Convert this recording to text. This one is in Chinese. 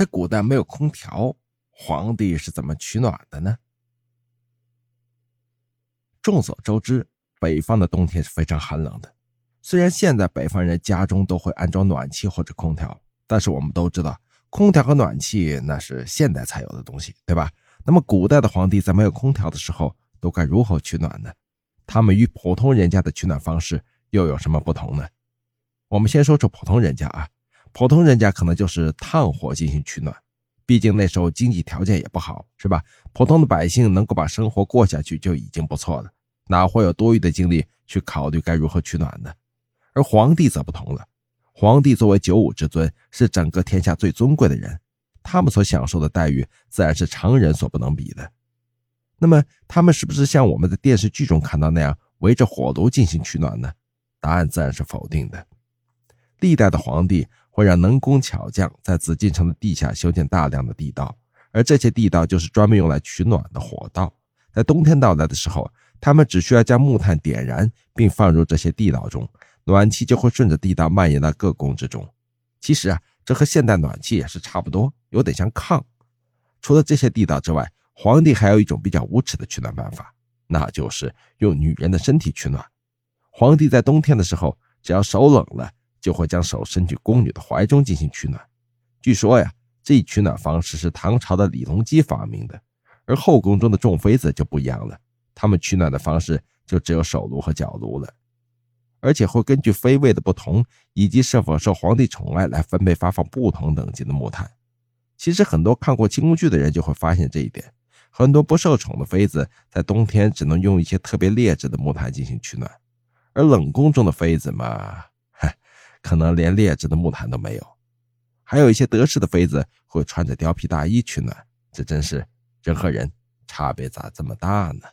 在古代没有空调，皇帝是怎么取暖的呢？众所周知，北方的冬天是非常寒冷的。虽然现在北方人家中都会安装暖气或者空调，但是我们都知道，空调和暖气那是现代才有的东西，对吧？那么古代的皇帝在没有空调的时候，都该如何取暖呢？他们与普通人家的取暖方式又有什么不同呢？我们先说说普通人家啊，普通人家可能就是炭火进行取暖，毕竟那时候经济条件也不好，是吧？普通的百姓能够把生活过下去就已经不错了，哪会有多余的精力去考虑该如何取暖呢？而皇帝则不同了，皇帝作为九五之尊，是整个天下最尊贵的人，他们所享受的待遇自然是常人所不能比的。那么，他们是不是像我们在电视剧中看到那样围着火炉进行取暖呢？答案自然是否定的。历代的皇帝会让能工巧匠在紫禁城的地下修建大量的地道，而这些地道就是专门用来取暖的火道。在冬天到来的时候，他们只需要将木炭点燃，并放入这些地道中。暖气就会顺着地道蔓延到各宫之中。其实啊，这和现代暖气也是差不多，有点像炕。除了这些地道之外，皇帝还有一种比较无耻的取暖办法，那就是用女人的身体取暖。皇帝在冬天的时候，只要手冷了，就会将手伸去宫女的怀中进行取暖。据说呀，这一取暖方式是唐朝的李隆基发明的。而后宫中的众妃子就不一样了，她们取暖的方式就只有手炉和脚炉了。而且会根据妃位的不同，以及是否受皇帝宠爱来分配发放不同等级的木炭。其实很多看过清宫剧的人就会发现这一点：很多不受宠的妃子在冬天只能用一些特别劣质的木炭进行取暖，而冷宫中的妃子嘛，可能连劣质的木炭都没有。还有一些得势的妃子会穿着貂皮大衣取暖，这真是人和人差别咋这么大呢？